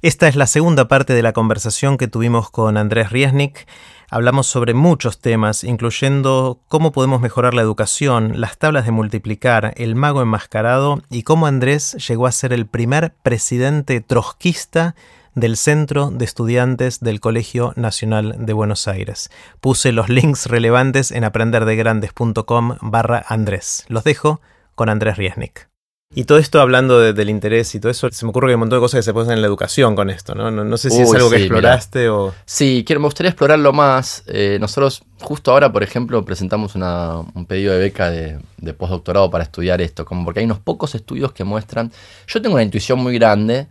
Esta es la segunda parte de la conversación que tuvimos con Andrés Riesnik. Hablamos sobre muchos temas, incluyendo cómo podemos mejorar la educación, las tablas de multiplicar, el mago enmascarado y cómo Andrés llegó a ser el primer presidente trotskista del Centro de Estudiantes del Colegio Nacional de Buenos Aires. Puse los links relevantes en aprenderdegrandes.com barra Andrés. Los dejo con Andrés Riesnik. Y todo esto hablando del interés y todo eso, se me ocurre que hay un montón de cosas que se pueden hacer en la educación con esto, ¿no? No, sé si es algo que exploraste o... Sí, quiero, me gustaría explorarlo más. Eh, nosotros justo ahora, por ejemplo, presentamos un pedido de beca de, de, postdoctorado para estudiar esto, como porque hay unos pocos estudios que muestran... Yo tengo una intuición muy grande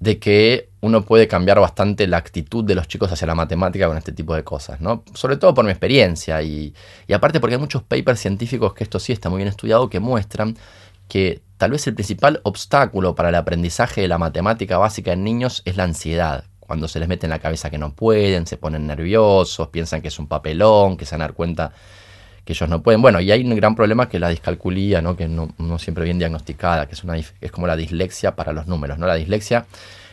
de que uno puede cambiar bastante la actitud de los chicos hacia la matemática con este tipo de cosas, ¿no? Sobre todo por mi experiencia y, y aparte porque hay muchos papers científicos que esto sí está muy bien estudiado que muestran que tal vez el principal obstáculo para el aprendizaje de la matemática básica en niños es la ansiedad. Cuando se les mete en la cabeza que no pueden, se ponen nerviosos, piensan que es un papelón, que se van a dar cuenta que ellos no pueden. Bueno, y hay un gran problema que es la discalculía, ¿no? que no, no siempre bien diagnosticada, que es, una, es como la dislexia para los números. ¿no? La dislexia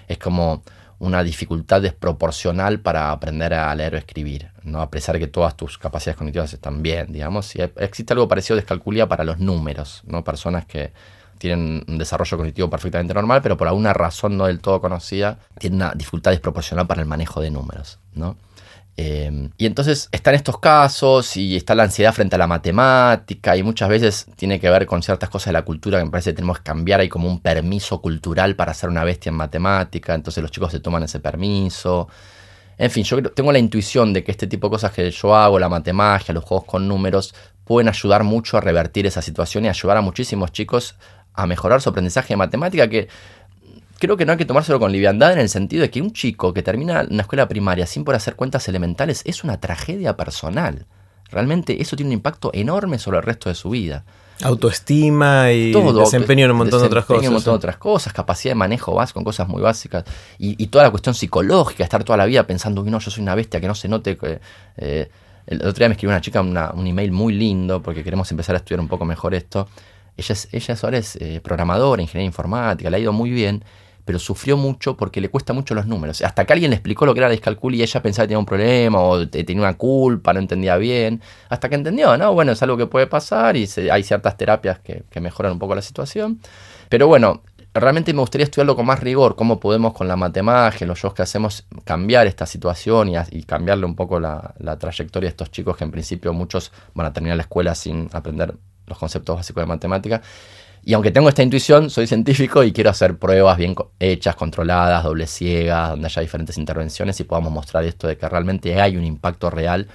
es como una dificultad desproporcional para aprender a leer o escribir, ¿no? a pesar de que todas tus capacidades cognitivas están bien, digamos. Y existe algo parecido a descalculía para los números, ¿no? personas que tienen un desarrollo cognitivo perfectamente normal, pero por alguna razón no del todo conocida, tienen una dificultad desproporcional para el manejo de números. ¿no? Em, y entonces están estos casos y está la ansiedad frente a la matemática y muchas veces tiene que ver con ciertas cosas de la cultura que me parece que tenemos que cambiar. Hay como un permiso cultural para ser una bestia en matemática, entonces los chicos se toman ese permiso. En fin, yo tengo la intuición de que este tipo de cosas que yo hago, la matemática, los juegos con números, pueden ayudar mucho a revertir esa situación y ayudar a muchísimos chicos a mejorar su aprendizaje de matemática que creo que no hay que tomárselo con liviandad en el sentido de que un chico que termina una escuela primaria sin poder hacer cuentas elementales es una tragedia personal. Realmente eso tiene un impacto enorme sobre el resto de su vida. Autoestima y desempeño en un montón de otras cosas. un montón de otras cosas, capacidad de manejo básico con cosas muy básicas. Y, toda la cuestión psicológica, estar toda la vida pensando, no, yo soy una bestia, que no se note. que eh, el otro día me escribió una chica un email muy lindo porque queremos empezar a estudiar un poco mejor esto. Ella, es, ella ahora es eh, programadora, ingeniera informática, le ha ido muy bien pero sufrió mucho porque le cuesta mucho los números. Hasta que alguien le explicó lo que era la y ella pensaba que tenía un problema o tenía una culpa, no entendía bien. Hasta que entendió, ¿no? Bueno, es algo que puede pasar y hay ciertas terapias que, mejoran un poco la situación. Pero bueno, realmente me gustaría estudiarlo con más rigor, cómo podemos con la matemática, los shows que hacemos, cambiar esta situación y, cambiarle un poco la, la, trayectoria de estos chicos que en principio muchos van a terminar la escuela sin aprender los conceptos básicos de matemática. Y aunque tengo esta intuición, soy científico y quiero hacer pruebas bien hechas, controladas, doble ciegas, donde haya diferentes intervenciones y podamos mostrar esto de que realmente hay un impacto real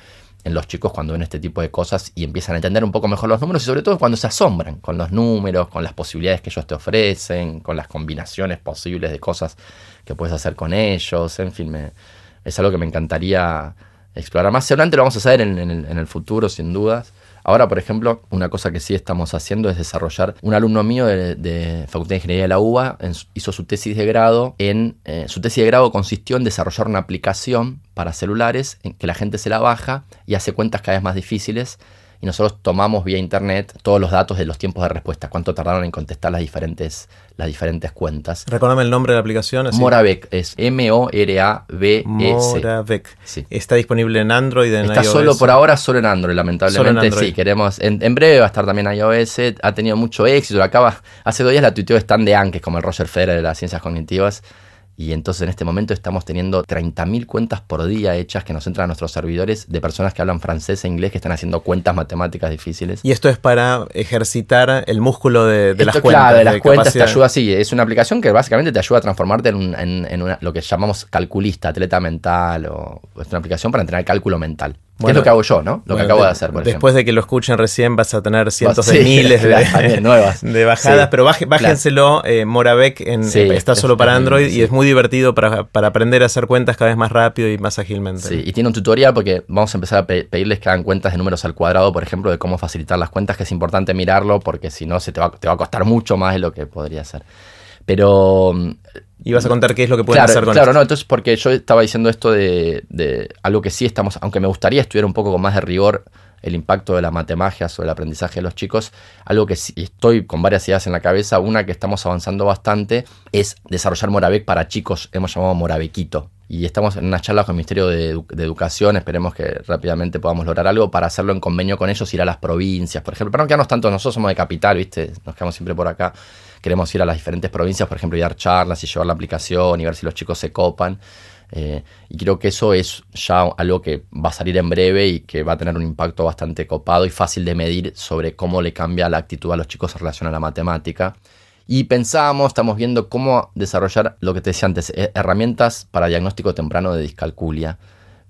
en los chicos cuando ven este tipo de cosas y empiezan a entender un poco mejor los números y sobre todo cuando se asombran con los números, con las posibilidades que ellos te ofrecen, con las combinaciones posibles de cosas que puedes hacer con ellos, en fin, es algo que me encantaría explorar más. Seguramente lo vamos a hacer en el futuro, sin dudas. Ahora, por ejemplo, una cosa que sí estamos haciendo es desarrollar. Un alumno mío de, Facultad de Ingeniería de la UBA hizo su tesis de grado en. Eh, su tesis de grado consistió en desarrollar una aplicación para celulares en que la gente se la baja y hace cuentas cada vez más difíciles y nosotros tomamos vía internet todos los datos de los tiempos de respuesta, cuánto tardaron en contestar las diferentes, las diferentes cuentas. Recuérdame el nombre de la aplicación. Moravec, es M-O-R-A-B-E-C. Moravec. Sí. Está disponible en Android, en Está solo por ahora, solo en Android, lamentablemente. Sí, queremos. En, breve va a estar también iOS. Ha tenido mucho éxito. Acaba, hace dos días la tuiteó Stan de Anques, como el Roger Federer de las ciencias cognitivas. Y entonces en este momento estamos teniendo 30.000 cuentas por día hechas que nos entran a nuestros servidores de personas que hablan francés e inglés que están haciendo cuentas matemáticas difíciles. Y esto es para ejercitar el músculo de, las cuentas. Claro, de las cuentas te ayuda, sí. Es una aplicación que básicamente te ayuda a transformarte en, lo que llamamos calculista, atleta mental. O, es una aplicación para entrenar cálculo mental es lo que hago yo, ¿no? Lo que acabo de, hacer, por Después de que lo escuchen recién vas a tener cientos de miles de, nuevas. de bajadas, pero bájenselo, eh, Moravec en, eh, está solo para Android y es muy divertido para, aprender a hacer cuentas cada vez más rápido y más ágilmente. Sí, y tiene un tutorial porque vamos a empezar a pedirles que hagan cuentas de números al cuadrado, por ejemplo, de cómo facilitar las cuentas, que es importante mirarlo porque si no se te va, te va a costar mucho más de lo que podría ser. Pero y vas a contar qué es lo que pueden hacer con Claro, no, entonces porque yo estaba diciendo esto de, algo que sí estamos, aunque me gustaría estudiar un poco con más de rigor el impacto de la matemagia sobre el aprendizaje de los chicos, algo que sí estoy con varias ideas en la cabeza, una que estamos avanzando bastante es desarrollar Moravec para chicos, hemos llamado Moravequito. Y estamos en una charla con el Ministerio de, Educación, esperemos que rápidamente podamos lograr algo para hacerlo en convenio con ellos, ir a las provincias, por ejemplo, para no quedarnos tanto, nosotros somos de capital, ¿viste? Nos quedamos siempre por acá, queremos ir a las diferentes provincias, por ejemplo, y dar charlas y llevar la aplicación y ver si los chicos se copan. Eh, y creo que eso es ya algo que va a salir en breve y que va a tener un impacto bastante copado y fácil de medir sobre cómo le cambia la actitud a los chicos en relación a la matemática. Y pensamos, estamos viendo cómo desarrollar lo que te decía antes, eh, herramientas para diagnóstico temprano de discalculia.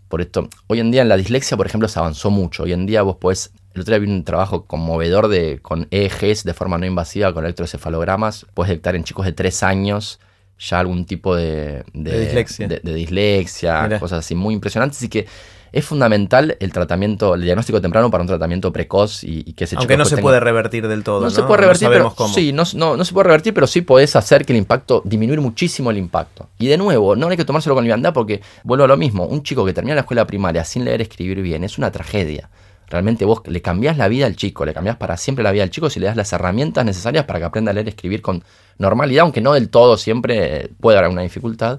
Por esto, hoy en día en la dislexia, por ejemplo, se avanzó mucho. Hoy en día vos podés, el otro día vi un trabajo conmovedor de, con EEGs de forma no invasiva, con electroencefalogramas. Puedes detectar en chicos de 3 años ya algún tipo de, dislexia, de, dislexia cosas así muy impresionantes. Así que es fundamental el tratamiento, el diagnóstico temprano para un tratamiento precoz y, que ese Aunque no se puede revertir del todo. No, se puede revertir, pero, sí, no, no, se puede revertir, pero sí podés hacer que el impacto, disminuir muchísimo el impacto. Y de nuevo, no hay que tomárselo con liviandad porque vuelvo a lo mismo. Un chico que termina la escuela primaria sin leer y escribir bien es una tragedia. Realmente vos le cambiás la vida al chico, le cambiás para siempre la vida al chico si le das las herramientas necesarias para que aprenda a leer y escribir con normalidad, aunque no del todo siempre puede haber una dificultad.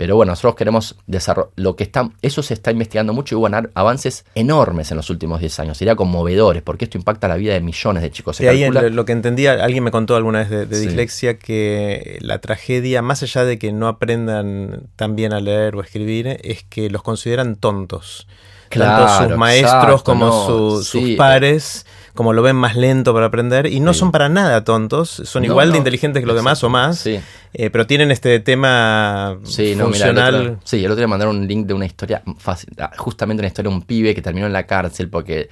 Pero bueno, nosotros queremos desarrollar lo que está, eso se está investigando mucho y hubo avances enormes en los últimos 10 años. Sería conmovedores, porque esto impacta la vida de millones de chicos. y ahí lo que entendía, alguien me contó alguna vez de, dislexia que la tragedia, más allá de que no aprendan tan bien a leer o escribir, es que los consideran tontos tanto sus maestros como sus pares, como lo ven más lento para aprender, y no son para nada tontos, son igual de inteligentes que los demás o más, eh, pero tienen este tema sí, funcional. el otro, sí, el otro día mandaron un link de una historia fácil, ah, justamente una historia de un pibe que terminó en la cárcel porque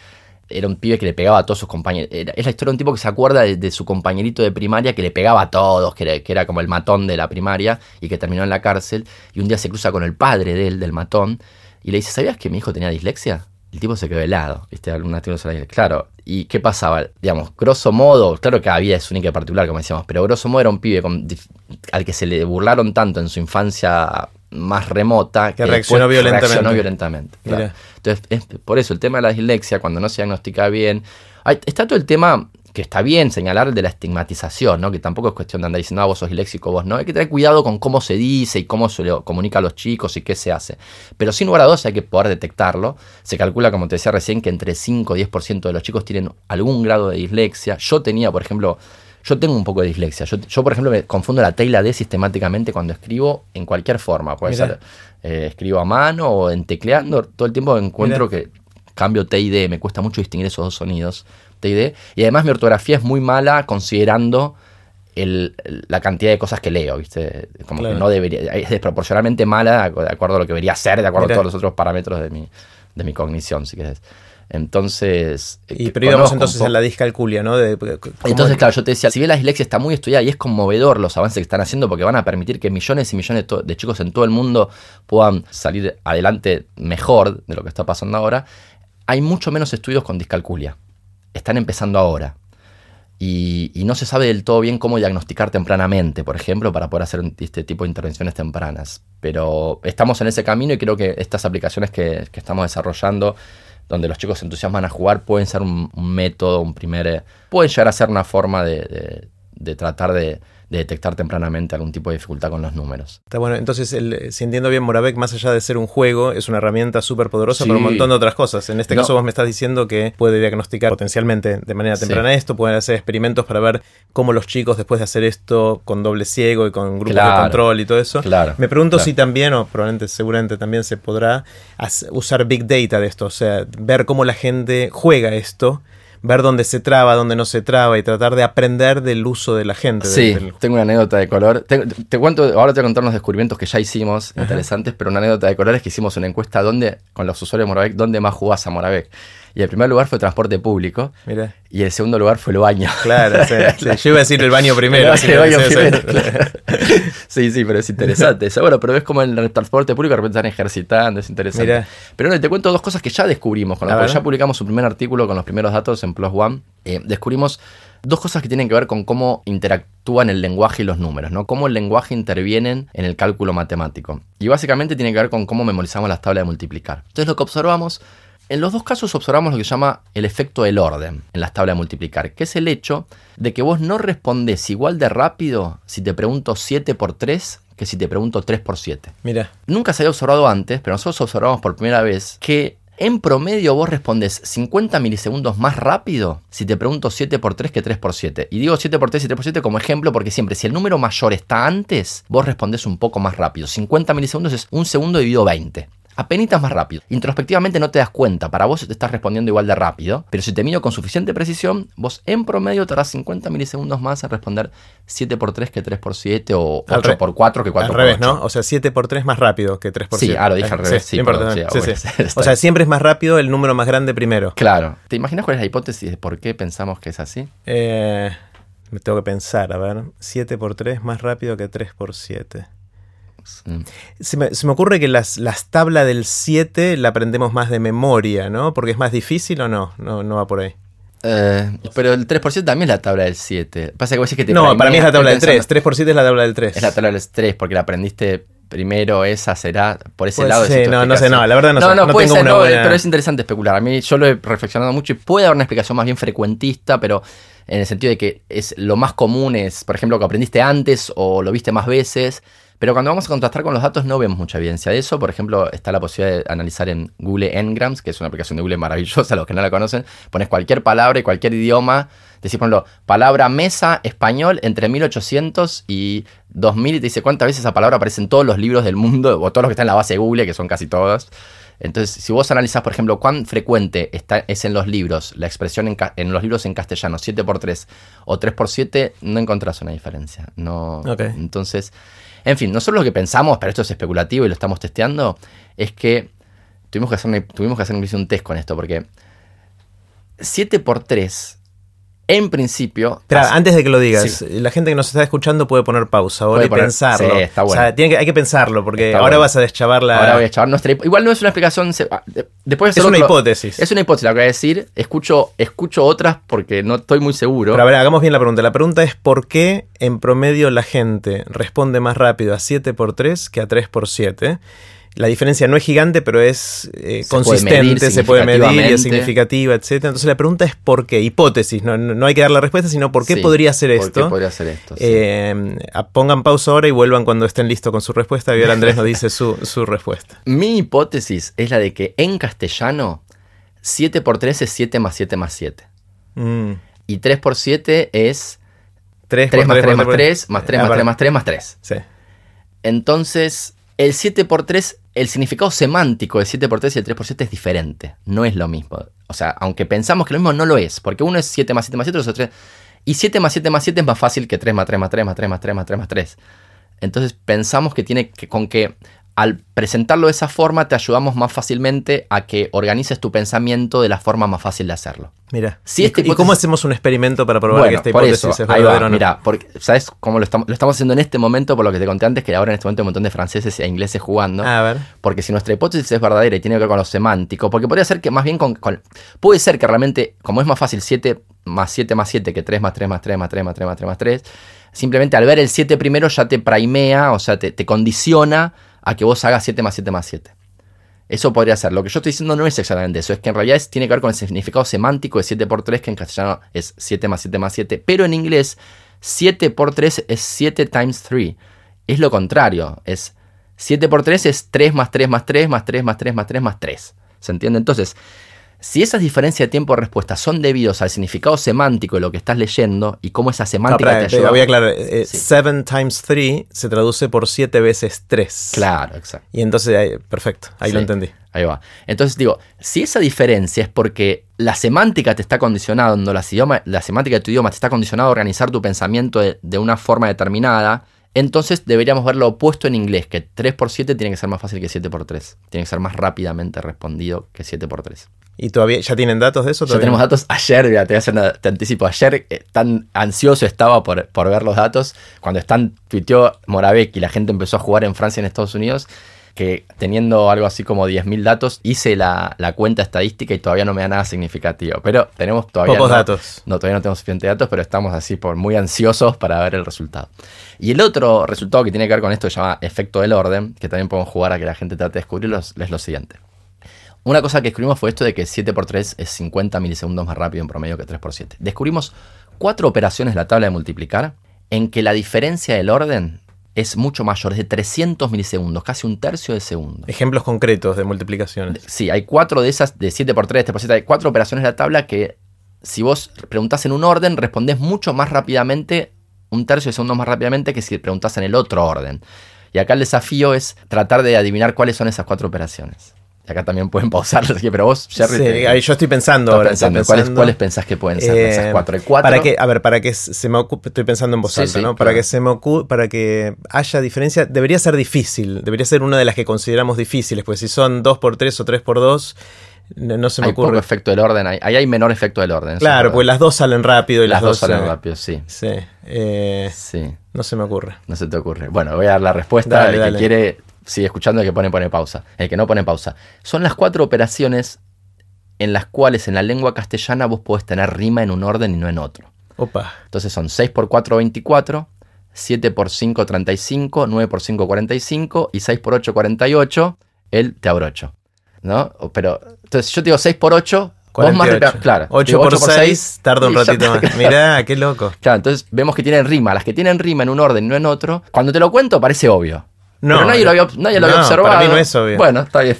era un pibe que le pegaba a todos sus compañeros. es la historia de un tipo que se acuerda de, su compañerito de primaria que le pegaba a todos, que que era, como el matón de la primaria y que terminó en la cárcel. Y un día se cruza con el padre de él, del matón, y le dice, ¿sabías que mi hijo tenía dislexia? El tipo se quedó helado, ¿viste? Algunas Claro, ¿y qué pasaba? Digamos, grosso modo, claro que había es única y particular, como decíamos, pero grosso modo era un pibe al que se le burlaron tanto en su infancia más remota que, reaccionó violentamente. Reaccionó violentamente Entonces, por eso el tema de la dislexia, cuando no se diagnostica bien, está todo el tema que está bien señalar de la estigmatización, ¿no? que tampoco es cuestión de andar diciendo, ah, vos sos léxico, vos no. Hay que tener cuidado con cómo se dice y cómo se lo comunica a los chicos y qué se hace. Pero sin lugar a dudas hay que poder detectarlo. Se calcula, como te decía recién, que entre 5 y 10% de los chicos tienen algún grado de dislexia. Yo tenía, por ejemplo, yo tengo un poco de dislexia. Yo, por ejemplo, me confundo la T y la D sistemáticamente cuando escribo en cualquier forma. Puede ser eh, escribo a mano o en tecleando. Todo el tiempo encuentro que cambio T y D. Me cuesta mucho distinguir esos dos sonidos. Y además mi ortografía es muy mala considerando la cantidad de cosas que leo, ¿viste? Como que no debería, es desproporcionalmente mala de acuerdo a lo que debería ser, de acuerdo a todos los otros parámetros de mi, de mi cognición, si querés. Entonces. Y pero íbamos entonces a la discalculia, ¿no? entonces, claro, yo te decía, si bien la dislexia está muy estudiada y es conmovedor los avances que están haciendo porque van a permitir que millones y millones de chicos en todo el mundo puedan salir adelante mejor de lo que está pasando ahora, hay mucho menos estudios con discalculia están empezando ahora. Y, no se sabe del todo bien cómo diagnosticar tempranamente, por ejemplo, para poder hacer este tipo de intervenciones tempranas. Pero estamos en ese camino y creo que estas aplicaciones que, estamos desarrollando, donde los chicos se entusiasman a jugar, pueden ser un, método, un primer... Eh, pueden llegar a ser una forma de tratar de, de detectar tempranamente algún tipo de dificultad con los números. Está bueno, entonces el, si entiendo bien, Moravec, más allá de ser un juego, es una herramienta súper poderosa para un montón de otras cosas. En este caso vos me estás diciendo que puede diagnosticar potencialmente de manera temprana esto, pueden hacer experimentos para ver cómo los chicos después de hacer esto con doble ciego y con grupos de control y todo eso. Claro, me pregunto si también, o probablemente seguramente también se podrá usar big data de esto, o sea, ver cómo la gente juega esto ver dónde se traba, dónde no se traba y tratar de aprender del uso de la gente. Sí, tengo una anécdota de color. Te, cuento, ahora te voy a contar unos descubrimientos que ya hicimos, interesantes, pero una anécdota de color es que hicimos una encuesta donde, con los usuarios de Moravec, ¿dónde más jugás a Moravec? Y el primer lugar fue transporte público. Y el segundo lugar fue el baño. Claro, sí, Yo iba a decir el baño primero. sí, sí, pero es interesante. bueno, pero ves como en el transporte público de repente están ejercitando, es interesante. Pero no, te cuento dos cosas que ya descubrimos. Con ya publicamos un primer artículo con los primeros datos en Plus One. Eh, descubrimos dos cosas que tienen que ver con cómo interactúan el lenguaje y los números, ¿no? Cómo el lenguaje intervienen en el cálculo matemático. Y básicamente tiene que ver con cómo memorizamos las tablas de multiplicar. Entonces lo que observamos En los dos casos observamos lo que se llama el efecto del orden en las tablas de multiplicar, que es el hecho de que vos no respondés igual de rápido si te pregunto 7 por 3 que si te pregunto 3 por 7. Mira. Nunca se había observado antes, pero nosotros observamos por primera vez que en promedio vos respondes 50 milisegundos más rápido si te pregunto 7 por 3 que 3 por 7. Y digo 7 por 3 y 3 por 7 como ejemplo porque siempre si el número mayor está antes, vos respondés un poco más rápido. 50 milisegundos es un segundo dividido 20 apenas más rápido. Introspectivamente no te das cuenta, para vos te estás respondiendo igual de rápido, pero si te mido con suficiente precisión, vos en promedio tardás 50 milisegundos más en responder 7 por 3 que 3 por 7 o 8 por 4 que 4 al revés, ¿no? O sea, 7 por 3 más rápido que 3 por 7. Sí, ah, lo dije al revés. Sí, O sea, siempre es más rápido el número más grande primero. Claro. ¿Te imaginas cuál es la hipótesis de por qué pensamos que es así? Eh, me tengo que pensar, a ver. 7 por 3 más rápido que 3 por 7. Mm. Se me, ocurre que las, tablas del 7 la aprendemos más de memoria, ¿no? Porque es más difícil o no, no, no va por ahí. Eh, pero el 3% también es la tabla del 7. Pasa que vos que te No, para mí es la tabla del 3. 3% es la tabla del 3. Es la tabla del 3 porque la aprendiste primero, esa será por ese lado. Sí, no, no sé, no, la verdad no, sé. No, no, puede ser, pero es interesante especular. A mí yo lo he reflexionado mucho y puede haber una explicación más bien frecuentista, pero en el sentido de que es lo más común es, por ejemplo, que aprendiste antes o lo viste más veces. Pero cuando vamos a contrastar con los datos no vemos mucha evidencia de eso. Por ejemplo, está la posibilidad de analizar en Google Ngrams, que es una aplicación de Google maravillosa, los que no la conocen. Pones cualquier palabra y cualquier idioma. Decís, por ejemplo, palabra mesa, español, entre 1800 y 2000. Y te dice cuántas veces esa palabra aparece en todos los libros del mundo, o todos los que están en la base de Google, que son casi todos. Entonces, si vos analizás, por ejemplo, cuán frecuente está, es en los libros la expresión en, en los libros en castellano 7x3 o 3x7, no encontrás una diferencia. No, Entonces, en fin, nosotros lo que pensamos, pero esto es especulativo y lo estamos testeando, es que tuvimos que hacer, tuvimos que hacer un test con esto, porque 7 por 3 en principio. Antes de que lo digas, la gente que nos está escuchando puede poner pausa ahora y pensarlo. Sí, está bueno. O sea, tiene que, hay que pensarlo, porque ahora vas a deschavar la. Ahora voy a deschavar nuestra. Igual no es una explicación. Ah, después es una hipótesis. Es una hipótesis, lo que voy a decir. Escucho, escucho otras porque no estoy muy seguro. Pero a ver, hagamos bien la pregunta. La pregunta es: ¿por qué en promedio la gente responde más rápido a 7 por 3 que a 3 por 7? La diferencia no es gigante, pero es eh, consistente, se puede medir, es significativa, etc. Entonces la pregunta es por qué, hipótesis, no, hay que dar la respuesta, sino por qué podría ser esto. ¿Por podría ser esto? Eh, pongan pausa ahora y vuelvan cuando estén listos con su respuesta. Y ahora Andrés nos dice su, respuesta. Mi hipótesis es la de que en castellano 7 por 3 es 7 más 7 más 7. Mm. Y 3 por 7 es 3, 3 más 3 más 3 más 3 más 3 más 3 más 3. Sí. Entonces, el 7 por 3 el significado semántico de 7x3 y el 3x7 es diferente. No es lo mismo. O sea, aunque pensamos que lo mismo, no lo es. Porque uno es 7 más 7 más 7, otro es 3. Y 7 más 7 más 7 es más fácil que 3 más 3 más 3 más 3 más 3 más 3 más 3. Entonces pensamos que tiene que, con que al presentarlo de esa forma te ayudamos más fácilmente a que organices tu pensamiento de la forma más fácil de hacerlo. Mira, ¿Y, cómo hacemos un experimento para probar que esta hipótesis es verdadera o no? Mira, porque, ¿sabes cómo lo estamos, lo estamos haciendo en este momento? Por lo que te conté antes, que ahora en este momento hay un montón de franceses e ingleses jugando. A ver. Porque si nuestra hipótesis es verdadera y tiene que ver con lo semántico, porque podría ser que más bien con, puede ser que realmente, como es más fácil 7 más 7 más 7 que 3 más 3 más 3 más 3 más 3 más 3 más 3, simplemente al ver el 7 primero ya te primea, o sea, te, te condiciona a que vos hagas 7 más 7 más 7. Eso podría ser. Lo que yo estoy diciendo no es exactamente eso, es que en realidad tiene que ver con el significado semántico de 7 por 3, que en castellano es 7 más 7 más 7, pero en inglés 7 por 3 es 7 times 3. Es lo contrario, es 7 por 3 es 3 más 3 más 3 más 3 más 3 más 3 más 3. ¿Se entiende? Entonces, si esas diferencias de tiempo de respuesta son debidos al significado semántico de lo que estás leyendo y cómo esa semántica te ayuda. Voy a aclarar. 7 eh, times 3 se traduce por 7 veces 3. Claro, exacto. Y entonces, perfecto, ahí lo entendí. Ahí va. Entonces digo, si esa diferencia es porque la semántica te está condicionando, la, la semántica de tu idioma te está condicionando a organizar tu pensamiento de, de una forma determinada, entonces deberíamos ver lo opuesto en inglés, que 3 por 7 tiene que ser más fácil que 7 por 3. Tiene que ser más rápidamente respondido que 7 por 3. ¿Y todavía ya tienen datos de eso? Ya tenemos datos. Ayer, te voy a hacer te anticipo, ayer eh, tan ansioso estaba por, por, ver los datos, cuando están tuiteó Moravec y la gente empezó a jugar en Francia y en Estados Unidos, que teniendo algo así como 10.000 datos, hice la, cuenta estadística y todavía no me da nada significativo. Pero tenemos todavía... Pocos datos. No, todavía no tenemos suficientes datos, pero estamos así por muy ansiosos para ver el resultado. Y el otro resultado que tiene que ver con esto, que se llama efecto del orden, que también podemos jugar a que la gente trate de descubrirlo, es lo siguiente Una cosa que descubrimos fue esto de que 7x3 es 50 milisegundos más rápido en promedio que 3x7. Descubrimos cuatro operaciones de la tabla de multiplicar en que la diferencia del orden es mucho mayor, es de 300 milisegundos, casi un tercio de segundo. Ejemplos concretos de multiplicaciones. Sí, hay cuatro de esas, de 7x3, 3x7, hay cuatro operaciones de la tabla que si vos preguntás en un orden, respondés mucho más rápidamente, un tercio de segundo más rápidamente que si preguntás en el otro orden. Y acá el desafío es tratar de adivinar cuáles son esas cuatro operaciones acá también pueden pausar, pero vos, Jerry. Sí, yo estoy pensando ahora. ¿Cuáles, pensás que pueden ser esas eh, cuatro? Para que, a ver, para que se me ocupe, estoy pensando en alta, ¿no? Para que se me ocupe, para que haya diferencia, debería ser difícil, debería ser una de las que consideramos difíciles, pues si son 2 por 3 o 3 por 2 no, se me hay ocurre. Poco efecto del orden, ahí hay, menor efecto del orden. Claro, pues las dos salen rápido y las, dos, salen rápido, sí. Sí, eh, sí. No se me ocurre. No se te ocurre. Bueno, voy a dar la respuesta. El que quiere sigue escuchando el que pone pone pausa. El que no pone pausa. Son las cuatro operaciones en las cuales en la lengua castellana vos podés tener rima en un orden y no en otro. Opa. Entonces son 6 por 4, 24, 7 por 5, 35, 9 por 5, 45 y 6 por 8, 48, el te abrocho. ¿No? Pero, entonces yo te digo 6 por 8, Vos más claro. 8 por 6 tarda un ratito más. Mirá, qué loco. Claro, entonces vemos que tienen rima. Las que tienen rima en un orden y no en otro, cuando te lo cuento parece obvio. No, nadie lo había, observado. Para mí no es obvio. Bueno, está bien.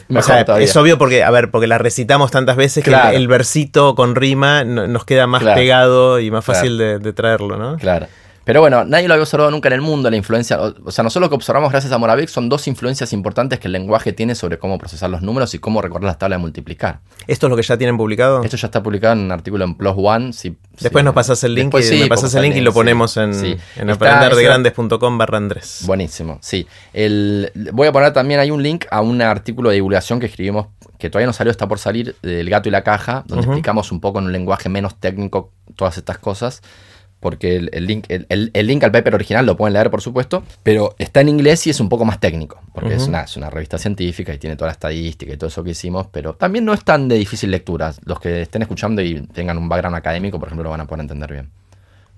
Es obvio porque, a ver, porque la recitamos tantas veces que el, versito con rima nos queda más pegado y más fácil de, de, traerlo, ¿no? Claro. Pero bueno, nadie lo había observado nunca en el mundo, la influencia. O, sea, nosotros lo que observamos gracias a Moravec son dos influencias importantes que el lenguaje tiene sobre cómo procesar los números y cómo recorrer las tablas de multiplicar. ¿Esto es lo que ya tienen publicado? Esto ya está publicado en un artículo en Plus One. Después nos pasas el link, y, me pasas el link y lo ponemos en, en aprenderdegrandes.com barra Andrés. Buenísimo, sí. El, voy a poner también, hay un link a un artículo de divulgación que escribimos que todavía no salió, está por salir, del gato y la caja, donde explicamos un poco en un lenguaje menos técnico todas estas cosas porque el, link, el, link al paper original lo pueden leer, por supuesto, pero está en inglés y es un poco más técnico, porque es, una, es una revista científica y tiene toda la estadística y todo eso que hicimos, pero también no es tan de difícil lectura. Los que estén escuchando y tengan un background académico, por ejemplo, lo van a poder entender bien.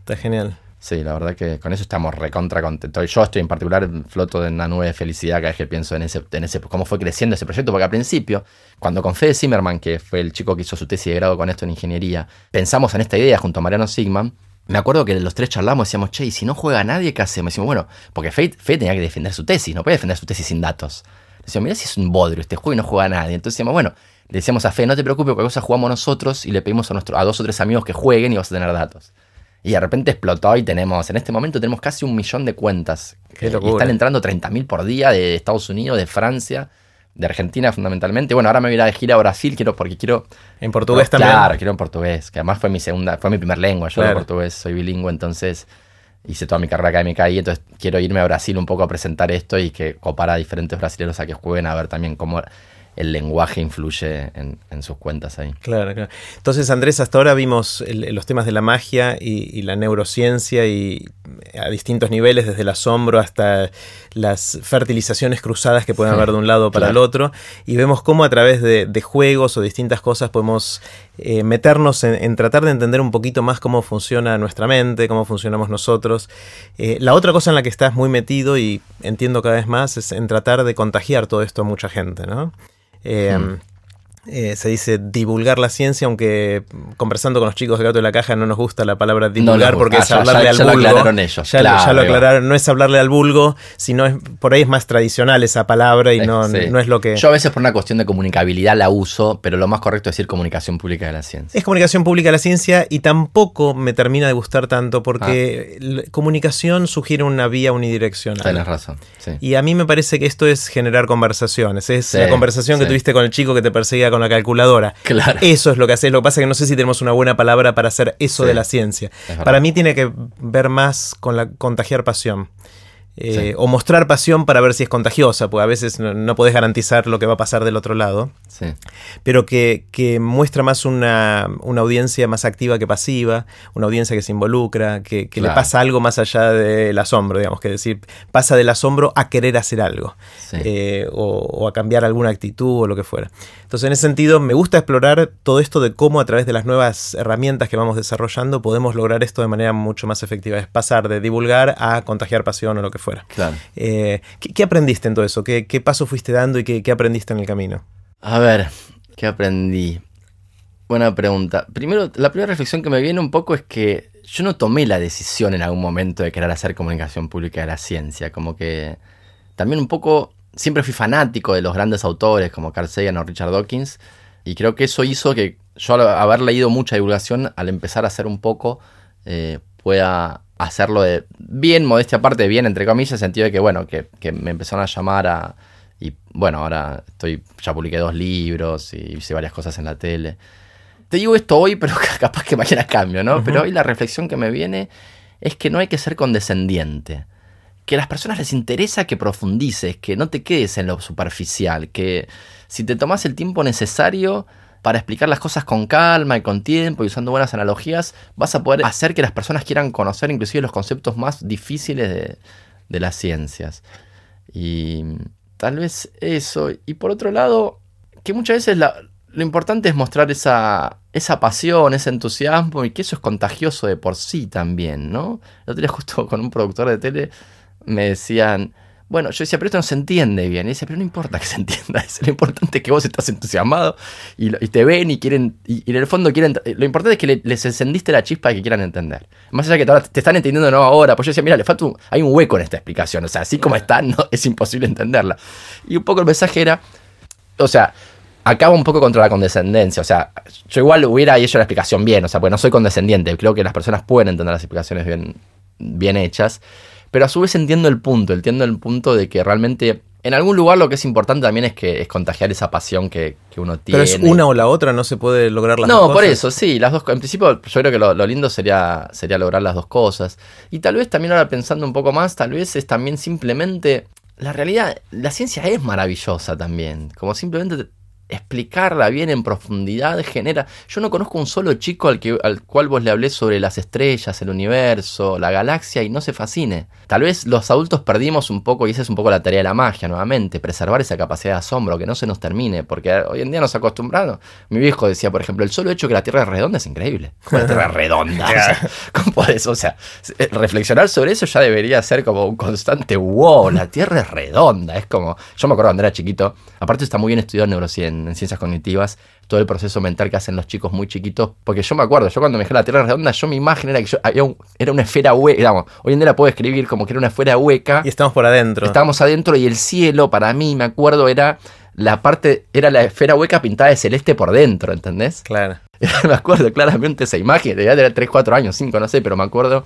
Está genial. Sí, la verdad que con eso estamos recontra contentos. Yo estoy en particular floto de una nube de felicidad cada vez que pienso en ese, en ese cómo fue creciendo ese proyecto, porque al principio, cuando con Fede Zimmerman, que fue el chico que hizo su tesis de grado con esto en ingeniería, pensamos en esta idea junto a Mariano Sigman, me acuerdo que los tres charlamos y decíamos, che, y si no juega nadie, ¿qué hacemos? Decimos, bueno, porque Fate, tenía que defender su tesis, no puede defender su tesis sin datos. Decíamos, mira si es un bodrio este juego y no juega nadie. Entonces decíamos, bueno, le decíamos a Fe, no te preocupes, porque cosa jugamos nosotros y le pedimos a, nuestro, a dos o tres amigos que jueguen y vas a tener datos. Y de repente explotó y tenemos, en este momento tenemos casi un millón de cuentas. y están entrando 30.000 por día de Estados Unidos, de Francia de Argentina fundamentalmente. Bueno, ahora me voy a ir a gira a Brasil, quiero, porque quiero... ¿En portugués también? Claro, quiero en portugués, que además fue mi segunda, fue mi primer lengua, yo en portugués soy bilingüe, entonces hice toda mi carrera académica ahí, entonces quiero irme a Brasil un poco a presentar esto y que copara a diferentes brasileños a que jueguen a ver también cómo el lenguaje influye en, sus cuentas ahí. Claro, claro. Entonces, Andrés, hasta ahora vimos los temas de la magia y, la neurociencia y a distintos niveles, desde el asombro hasta las fertilizaciones cruzadas que pueden haber de un lado para el otro, y vemos cómo a través de, juegos o distintas cosas podemos eh, meternos en, tratar de entender un poquito más cómo funciona nuestra mente, cómo funcionamos nosotros. Eh, la otra cosa en la que estás muy metido y entiendo cada vez más es en tratar de contagiar todo esto a mucha gente, ¿no? Eh. Eh, se dice divulgar la ciencia, aunque conversando con los chicos de Gato de la Caja no nos gusta la palabra divulgar porque es hablarle al vulgo. Lo aclararon ellos. Ya, lo aclararon, no es hablarle al vulgo, sino es, por ahí es más tradicional esa palabra y no, no es lo que. Yo a veces por una cuestión de comunicabilidad la uso, pero lo más correcto es decir comunicación pública de la ciencia. Es comunicación pública de la ciencia y tampoco me termina de gustar tanto porque ah. comunicación sugiere una vía unidireccional. Tienes razón. Y a mí me parece que esto es generar conversaciones. Es la conversación que tuviste con el chico que te perseguía con la calculadora. Claro. Eso es lo que hace. Lo que pasa es que no sé si tenemos una buena palabra para hacer eso de la ciencia. Para mí tiene que ver más con la contagiar pasión. Eh, o mostrar pasión para ver si es contagiosa, porque a veces no, podés garantizar lo que va a pasar del otro lado. Pero que, muestra más una, audiencia más activa que pasiva, una audiencia que se involucra, que, le pasa algo más allá del asombro, digamos, que decir, pasa del asombro a querer hacer algo, eh, o, a cambiar alguna actitud o lo que fuera. Entonces, en ese sentido, me gusta explorar todo esto de cómo a través de las nuevas herramientas que vamos desarrollando podemos lograr esto de manera mucho más efectiva. Es pasar de divulgar a contagiar pasión o lo que fuera. Claro. Eh, ¿qué, aprendiste en todo eso? ¿Qué, paso fuiste dando y qué, aprendiste en el camino? A ver, ¿Qué aprendí? Buena pregunta. Primero, la primera reflexión que me viene un poco es que yo no tomé la decisión en algún momento de querer hacer comunicación pública de la ciencia. Como que también un poco, siempre fui fanático de los grandes autores como Carl Sagan o Richard Dawkins. Y creo que eso hizo que yo al haber leído mucha divulgación, al empezar a hacer un poco, eh, pueda hacerlo de bien, modestia aparte, bien, entre comillas, en el sentido de que, bueno, que, que me empezaron a llamar a... Y bueno, ahora estoy ya publiqué dos libros y hice varias cosas en la tele te digo esto hoy, pero capaz que mañana cambio, ¿no? Pero hoy la reflexión que me viene es que no hay que ser condescendiente. Que a las personas les interesa que profundices, que no te quedes en lo superficial, que si te tomas el tiempo necesario para explicar las cosas con calma y con tiempo y usando buenas analogías, vas a poder hacer que las personas quieran conocer inclusive los conceptos más difíciles de, las ciencias. Y tal vez eso. Y por otro lado, que muchas veces la, lo importante es mostrar esa, esa pasión, ese entusiasmo y que eso es contagioso de por sí también, ¿no? El otro día justo con un productor de tele me decían, bueno, yo decía, pero esto no se entiende bien. Y decía, pero no importa que se entienda, lo importante es que vos estás entusiasmado y, te ven y quieren, y, en el fondo quieren, lo importante es que les encendiste la chispa y que quieran entender. Más allá de que te están entendiendo no ahora, pues yo decía, mira, le falta hay un hueco en esta explicación, o sea, así como está, no, es imposible entenderla. Y un poco el mensaje era, o sea, acaba un poco contra la condescendencia. O sea, yo igual hubiera hecho la explicación bien, o sea, pues no soy condescendiente. Creo que las personas pueden entender las explicaciones bien, bien hechas. Pero a su vez entiendo el punto, entiendo el punto de que realmente en algún lugar lo que es importante también es que es contagiar esa pasión que, uno tiene. Pero es una o la otra, no se puede lograr las dos cosas. No, por eso, sí, las dos En principio, yo creo que lo, lo, lindo sería, sería lograr las dos cosas. Y tal vez también ahora pensando un poco más, tal vez es también simplemente. La realidad, la ciencia es maravillosa también. Como simplemente explicarla bien en profundidad genera... Yo no conozco un solo chico al, que, al cual vos le hablé sobre las estrellas, el universo, la galaxia y no se fascine. Tal vez los adultos perdimos un poco, y esa es un poco la tarea de la magia nuevamente, preservar esa capacidad de asombro, que no se nos termine, porque hoy en día nos acostumbramos. Mi viejo decía, por ejemplo, el solo hecho que la Tierra es redonda es increíble. la Tierra es redonda? o sea, ¿cómo eso? O sea, eh, reflexionar sobre eso ya debería ser como un constante wow, la Tierra es redonda. Es como, yo me acuerdo cuando era chiquito, aparte está muy bien estudiado en neurociencia en, ciencias cognitivas, todo el proceso mental que hacen los chicos muy chiquitos. Porque yo me acuerdo, yo cuando me dije la Tierra redonda, yo mi imagen era que yo era una esfera hueca, digamos, hoy en día la puedo escribir como que era una esfera hueca. Y estamos por adentro. Estábamos adentro y el cielo, para mí, me acuerdo, era la parte, era la esfera hueca pintada de celeste por dentro, ¿entendés? Claro. me acuerdo claramente esa imagen, de tener 3, 4 años, 5, no sé, pero me acuerdo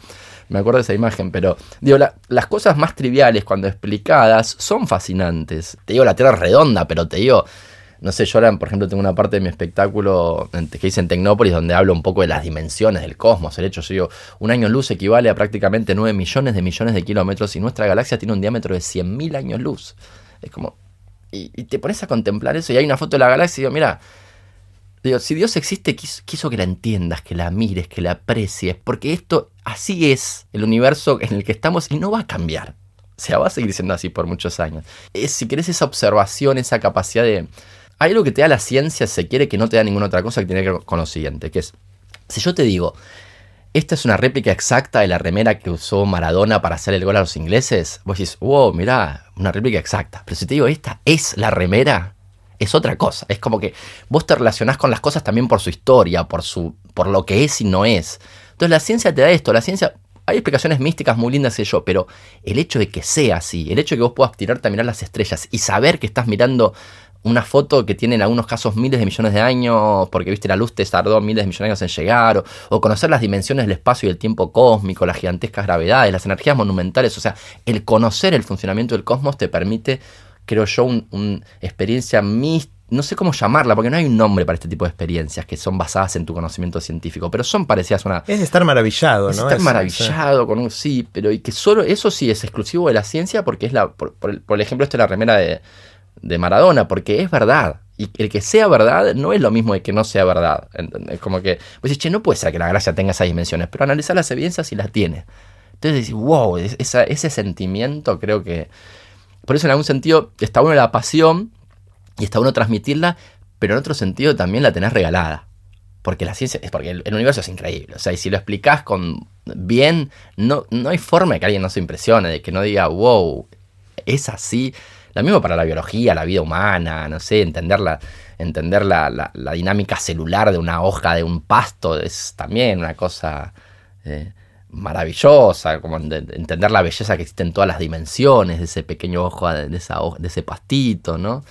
me acuerdo de esa imagen, pero digo, las cosas más triviales cuando explicadas son fascinantes. Te digo, la Tierra es redonda, pero te digo, no sé, yo por ejemplo, tengo una parte de mi espectáculo que hice en Tecnópolis donde hablo un poco de las dimensiones del cosmos. El hecho, yo digo, un año luz equivale a prácticamente 9 millones de millones de kilómetros y nuestra galaxia tiene un diámetro de 100.000 años luz. Es como... Y, te pones a contemplar eso y hay una foto de la galaxia y digo, mira, digo, si Dios existe, quiso, que la entiendas, que la mires, que la aprecies, porque esto así es el universo en el que estamos y no va a cambiar. O sea, va a seguir siendo así por muchos años. Si querés esa observación, esa capacidad de hay algo que te da la ciencia, se quiere que no te da ninguna otra cosa que tiene que ver con lo siguiente, que es, si yo te digo, esta es una réplica exacta de la remera que usó Maradona para hacer el gol a los ingleses, vos decís, wow, mirá, una réplica exacta. Pero si te digo, esta es la remera, es otra cosa. Es como que vos te relacionás con las cosas también por su historia, por, su, por lo que es y no es. Entonces la ciencia te da esto, la ciencia... Hay explicaciones místicas muy lindas, sé yo, pero el hecho de que sea así, el hecho de que vos puedas tirarte a mirar las estrellas y saber que estás mirando una foto que tiene en algunos casos miles de millones de años, porque viste la luz te tardó miles de millones de años en llegar, o, conocer las dimensiones del espacio y el tiempo cósmico, las gigantescas gravedades, las energías monumentales, o sea, el conocer el funcionamiento del cosmos te permite, creo yo, una experiencia mística no sé cómo llamarla, porque no hay un nombre para este tipo de experiencias que son basadas en tu conocimiento científico, pero son parecidas a una... Es estar maravillado, ¿no? Estar maravillado con un sí, pero y que solo eso sí es exclusivo de la ciencia porque es la, por, por, ejemplo, esta es la remera de, de Maradona, porque es verdad. Y el que sea verdad no es lo mismo de que no sea verdad. Es como que, pues che, no puede ser que la gracia tenga esas dimensiones, pero analizar las evidencias y las tiene. Entonces decís, wow, ese sentimiento creo que... Por eso en algún sentido está uno la pasión y está uno transmitirla, pero en otro sentido también la tenés regalada. Porque la ciencia, es porque el, universo es increíble. O sea, y si lo explicás con bien, no, no hay forma de que alguien no se impresione, de que no diga, wow, es así Lo mismo para la biología, la vida humana, no sé, entender la, entender la, dinámica celular de una hoja de un pasto es también una cosa eh, maravillosa, como entender la belleza que existe en todas las dimensiones de ese pequeño ojo, de, esa de ese pastito, ¿no?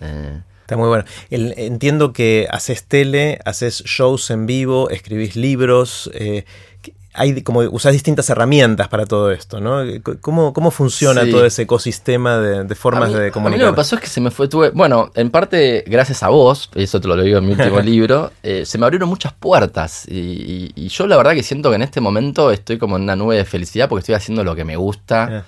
Eh, Está muy bueno. entiendo que haces tele, haces shows en vivo, escribís libros. Eh, hay como usas distintas herramientas para todo esto, ¿no? ¿Cómo, cómo funciona todo ese ecosistema de, formas de comunicar? A mí lo que pasó es que se me fue, tuve, bueno, en parte gracias a vos, eso te lo digo en mi último libro, eh, se me abrieron muchas puertas y, yo la verdad que siento que en este momento estoy como en una nube de felicidad porque estoy haciendo lo que me gusta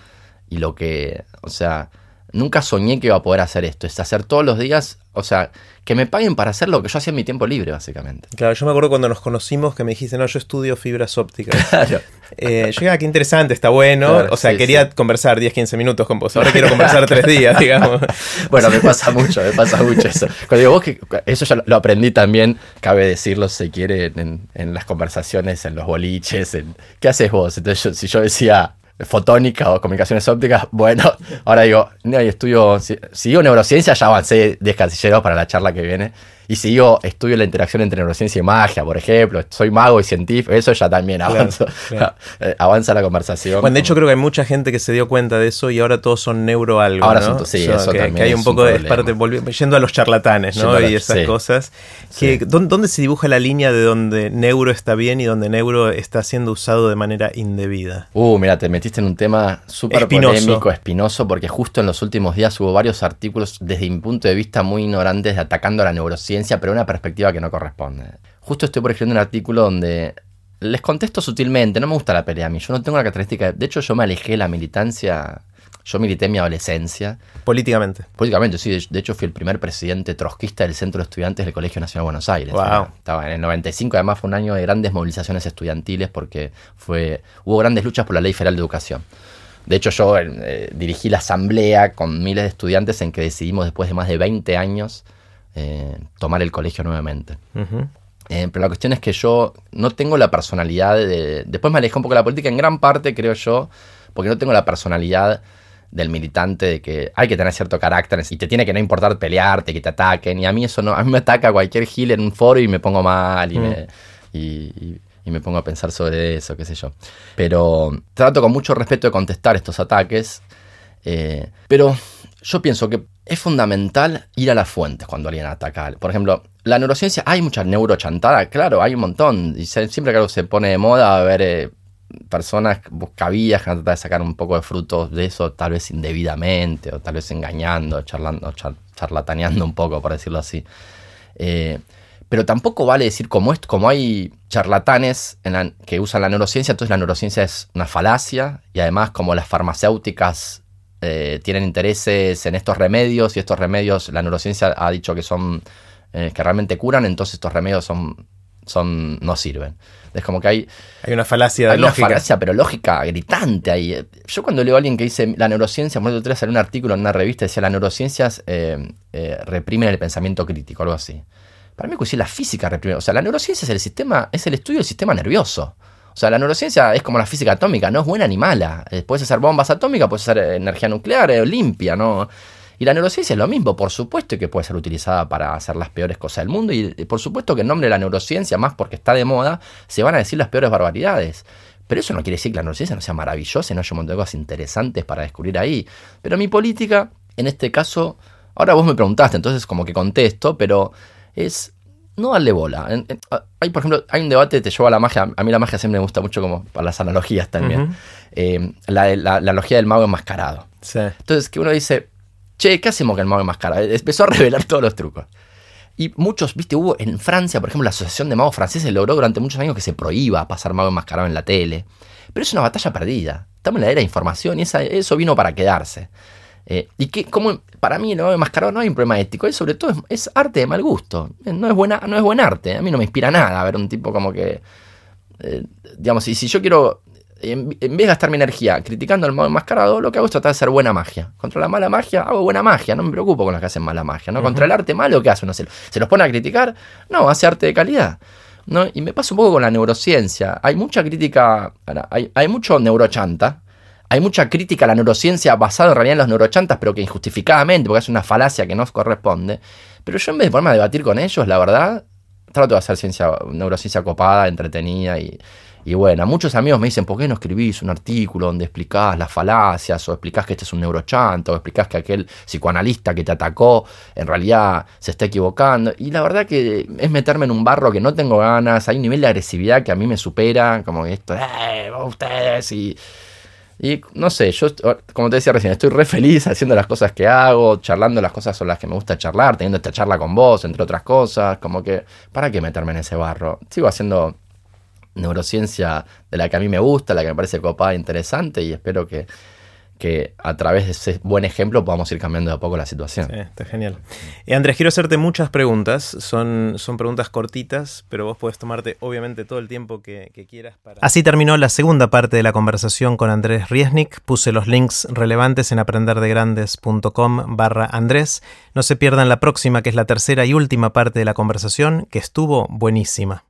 y lo que, o sea, nunca soñé que iba a poder hacer esto, es hacer todos los días, o sea, que me paguen para hacer lo que yo hacía en mi tiempo libre, básicamente. Claro, yo me acuerdo cuando nos conocimos que me dijiste, no, yo estudio fibras ópticas. Claro. Eh, yo ah, qué interesante, está bueno. o sea, quería conversar 10, 15 minutos con vos. Ahora quiero conversar 3 días, digamos. bueno, me pasa mucho, me pasa mucho eso. Cuando digo vos, que eso ya lo aprendí también, cabe decirlo, si quiere, en, las conversaciones, en los boliches. En, ¿Qué haces vos? Entonces, si yo decía, fotónica o comunicaciones ópticas, bueno, ahora digo, no, estudio, si, neurociencia, ya avancé 10 casilleros para la charla que viene. Y si yo estudio la interacción entre neurociencia y magia, por ejemplo, soy mago y científico, eso ya también avanza, eh, avanza la conversación. Bueno, de hecho creo que hay mucha gente que se dio cuenta de eso y ahora todos son neuro algo. Ahora ¿no? sí, eso que, también. hay un poco de parte, yendo a los charlatanes, ¿no? y esas cosas. Que, ¿dónde, se dibuja la línea de donde neuro está bien y donde neuro está siendo usado de manera indebida? Uh, mira, te metiste en un tema súper polémico, espinoso, porque justo en los últimos días hubo varios artículos desde mi punto de vista muy ignorantes atacando a la neurociencia pero una perspectiva que no corresponde. Justo estoy por escribir un artículo donde les contesto sutilmente, no me gusta la pelea a mí, yo no tengo la característica, de hecho yo me alejé de la militancia, yo milité en mi adolescencia. Políticamente. Políticamente, sí, de, hecho fui el primer presidente trotskista del Centro de Estudiantes del Colegio Nacional de Buenos Aires. Estaba en el 95, además fue un año de grandes movilizaciones estudiantiles porque fue, hubo grandes luchas por la Ley Federal de Educación. De hecho, yo eh, dirigí la asamblea con miles de estudiantes en que decidimos, después de más de 20 años, eh, tomar el colegio nuevamente. Eh, pero la cuestión es que yo no tengo la personalidad de... Después me alejé un poco de la política, en gran parte creo yo, porque no tengo la personalidad del militante de que hay que tener cierto carácter y te tiene que no importar pelearte, que te ataquen. Y a mí eso no, a mí me ataca cualquier gil en un foro y me pongo mal y, me, y, me pongo a pensar sobre eso, qué sé yo. Pero trato con mucho respeto de contestar estos ataques. Eh, pero yo pienso que es fundamental ir a las fuentes cuando alguien ataca. Por ejemplo, la neurociencia, hay mucha neurochantada, claro, hay un montón. Y siempre algo se pone de moda, a ver eh, personas buscavías que van a tratar de sacar un poco de frutos de eso, tal vez indebidamente, o tal vez engañando, charlando, charlataneando un poco, por decirlo así. Eh, pero tampoco vale decir como, es, como hay charlatanes que usan la neurociencia, entonces la neurociencia es una falacia y además como las farmacéuticas eh, tienen intereses en estos remedios y estos remedios, la neurociencia ha dicho que son eh, que realmente curan, entonces estos remedios son, son no sirven. Es como que hay... Hay una falacia hay lógica. Una falacia, pero lógica, gritante ahí. Yo cuando leo a alguien que dice la neurociencia, por ejemplo, salió un artículo en una revista decía la neurociencia eh, reprimen el pensamiento crítico, algo así. Para mí, pues la física reprime. O sea, la neurociencia es el sistema, es el estudio del sistema nervioso. O sea, la neurociencia es como la física atómica, no es buena ni mala. Eh, puedes hacer bombas atómicas, puedes hacer energía nuclear, eh, limpia, ¿no? Y la neurociencia es lo mismo, por supuesto que puede ser utilizada para hacer las peores cosas del mundo y por supuesto que en nombre de la neurociencia, más porque está de moda, se van a decir las peores barbaridades. Pero eso no quiere decir que la neurociencia no sea maravillosa y no haya un montón de cosas interesantes para descubrir ahí. Pero mi política, en este caso, ahora vos me preguntaste, entonces como que contesto, pero es no darle bola. hay, por ejemplo, hay un debate, te lleva a la magia. A mí la magia siempre me gusta mucho como para las analogías también. Eh, la, la, analogía del mago enmascarado. Entonces, que uno dice, che, ¿qué hacemos con el mago enmascarado? Empezó a revelar todos los trucos. Y muchos, viste, hubo en Francia, por ejemplo, la Asociación de Magos Franceses logró durante muchos años que se prohíba pasar mago enmascarado en la tele. Pero es una batalla perdida. Estamos en la era de información y eso vino para quedarse. Eh, y que, como para mí, el mago enmascarado no hay un problema ético, es sobre todo es, arte de mal gusto. Eh, no es, buena, no es buen arte. A mí no me inspira nada ver un tipo como que. Eh, digamos, y si yo quiero. En, vez de gastar mi energía criticando al mago enmascarado, lo que hago es tratar de hacer buena magia. Contra la mala magia, hago buena magia. No me preocupo con los que hacen mala magia. ¿no? Contra el arte malo, ¿qué hace uno? ¿Se, ¿Se los pone a criticar? No, hace arte de calidad. ¿no? Y me pasa un poco con la neurociencia. Hay mucha crítica, hay, hay mucho neurochanta hay mucha crítica a la neurociencia basada en realidad en los neurochantas, pero que injustificadamente, porque es una falacia que no corresponde. Pero yo en vez de ponerme a debatir con ellos, la verdad, trato de hacer ciencia, neurociencia copada, entretenida y, y bueno, muchos amigos me dicen, ¿por qué no escribís un artículo donde explicás las falacias o explicás que este es un neurochanto o explicás que aquel psicoanalista que te atacó en realidad se está equivocando? Y la verdad que es meterme en un barro que no tengo ganas, hay un nivel de agresividad que a mí me supera, como esto, ¡eh, ustedes! Y y no sé, yo, como te decía recién, estoy re feliz haciendo las cosas que hago, charlando las cosas son las que me gusta charlar, teniendo esta charla con vos, entre otras cosas. Como que, ¿para qué meterme en ese barro? Sigo haciendo neurociencia de la que a mí me gusta, la que me parece copada e interesante y espero que que a través de ese buen ejemplo podamos ir cambiando de a poco la situación. Sí, está genial. Y Andrés, quiero hacerte muchas preguntas. Son, son preguntas cortitas, pero vos podés tomarte obviamente todo el tiempo que, quieras para... Así terminó la segunda parte de la conversación con Andrés Riesnik. Puse los links relevantes en aprenderdegrandes.com barra Andrés. No se pierdan la próxima, que es la tercera y última parte de la conversación, que estuvo buenísima.